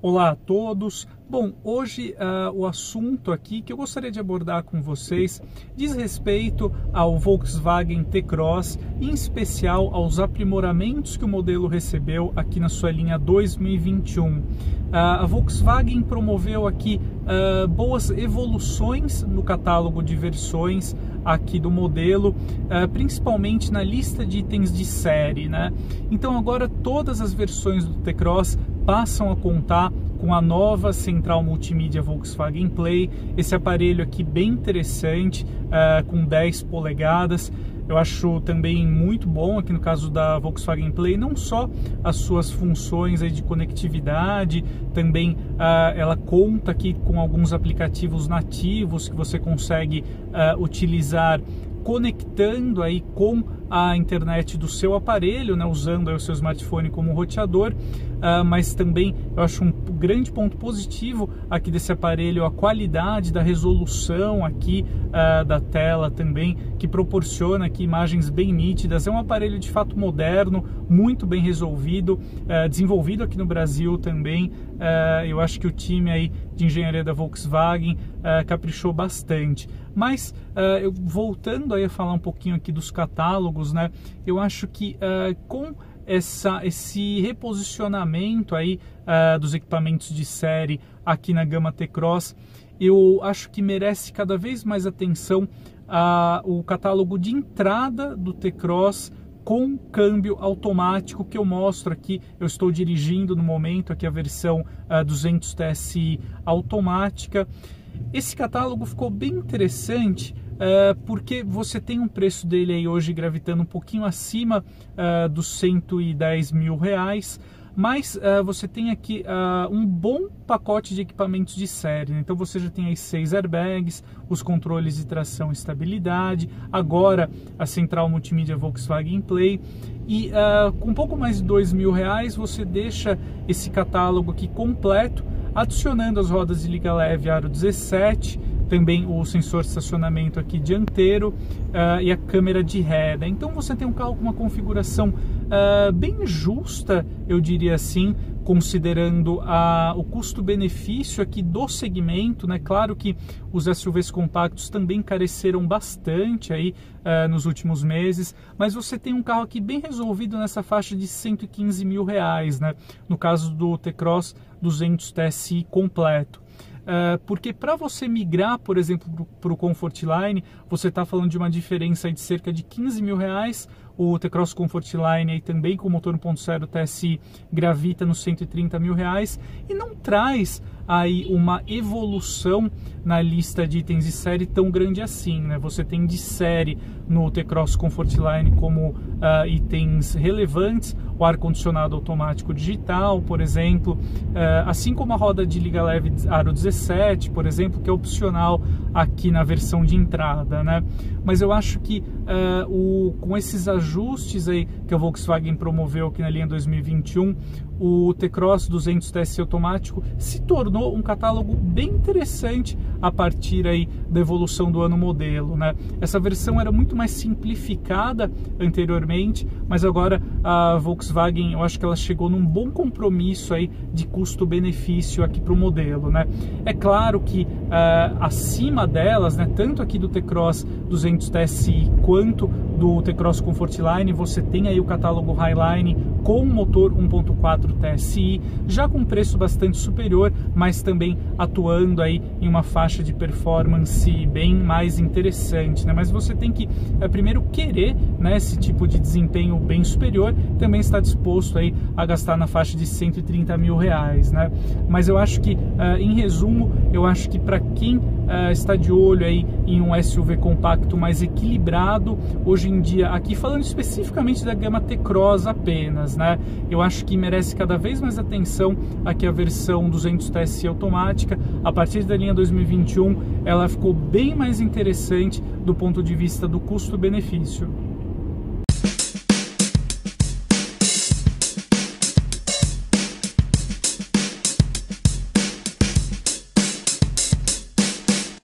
Olá a todos. Bom, hoje uh, o assunto aqui que eu gostaria de abordar com vocês diz respeito ao Volkswagen T-Cross, em especial aos aprimoramentos que o modelo recebeu aqui na sua linha 2021. Uh, a Volkswagen promoveu aqui uh, boas evoluções no catálogo de versões aqui do modelo, principalmente na lista de itens de série, né? Então agora todas as versões do T-Cross passam a contar com a nova central multimídia Volkswagen Play, esse aparelho aqui bem interessante, uh, com 10 polegadas. Eu acho também muito bom aqui no caso da Volkswagen Play, não só as suas funções de conectividade, também uh, ela conta aqui com alguns aplicativos nativos que você consegue uh, utilizar conectando aí com a internet do seu aparelho, né, usando o seu smartphone como roteador, uh, mas também eu acho um grande ponto positivo aqui desse aparelho a qualidade da resolução aqui uh, da tela também, que proporciona aqui imagens bem nítidas. É um aparelho de fato moderno, muito bem resolvido, uh, desenvolvido aqui no Brasil também. eu acho que o time aí de engenharia da Volkswagen caprichou bastante. Mas eu, voltando aí a falar um pouquinho aqui dos catálogos né? Eu acho que uh, com essa, esse reposicionamento aí uh, dos equipamentos de série aqui na gama T-Cross, eu acho que merece cada vez mais atenção uh, o catálogo de entrada do T-Cross com câmbio automático que eu mostro aqui. Eu estou dirigindo no momento aqui a versão uh, 200 TSI automática. Esse catálogo ficou bem interessante porque você tem um preço dele aí hoje gravitando um pouquinho acima uh, dos 110 mil reais, mas uh, você tem aqui uh, um bom pacote de equipamentos de série. Né? Então você já tem aí seis airbags, os controles de tração e estabilidade, agora a central multimídia Volkswagen Play e uh, com um pouco mais de dois mil reais você deixa esse catálogo aqui completo, adicionando as rodas de liga leve aro 17 também o sensor de estacionamento aqui dianteiro uh, e a câmera de ré. Né? Então você tem um carro com uma configuração uh, bem justa, eu diria assim, considerando a, o custo-benefício aqui do segmento. Né? Claro que os SUVs compactos também careceram bastante aí uh, nos últimos meses, mas você tem um carro aqui bem resolvido nessa faixa de 115 mil reais, né? no caso do T-Cross 200 TSI completo. Uh, porque para você migrar, por exemplo, para o Comfort Line, você está falando de uma diferença de cerca de 15 mil reais. O T-Cross Comfort Line aí também com motor 1.0 TSI gravita nos 130 mil reais e não traz aí uma evolução na lista de itens de série tão grande assim, né? Você tem de série no T-Cross Comfort Line como uh, itens relevantes, o ar-condicionado automático digital, por exemplo, uh, assim como a roda de liga leve aro 17, por exemplo, que é opcional aqui na versão de entrada, né? Mas eu acho que uh, o, com esses ajustes aí que a Volkswagen promoveu aqui na linha 2021, o T-Cross 200 TSI automático se tornou um catálogo bem interessante a partir aí da evolução do ano modelo, né? Essa versão era muito mais simplificada anteriormente, mas agora a Volkswagen, eu acho que ela chegou num bom compromisso aí de custo-benefício aqui para o modelo, né? É claro que uh, acima delas, né, tanto aqui do T-Cross 200 TSI quanto do T-Cross Comfort Line, você tem aí o catálogo Highline com motor 1.4 TSI, já com preço bastante superior, mas também atuando aí em uma faixa de performance bem mais interessante, né? Mas você tem que é, primeiro querer, né, esse tipo de desempenho bem superior, também está disposto aí a gastar na faixa de 130 mil reais, né? Mas eu acho que, uh, em resumo, eu acho que para quem uh, está de olho aí em um SUV compacto mais equilibrado, hoje em dia, aqui falando especificamente da gama T-Cross apenas, né? Eu acho que merece cada vez mais atenção aqui a versão 200 TSI automática. A partir da linha 2021, ela ficou bem mais interessante do ponto de vista do custo-benefício.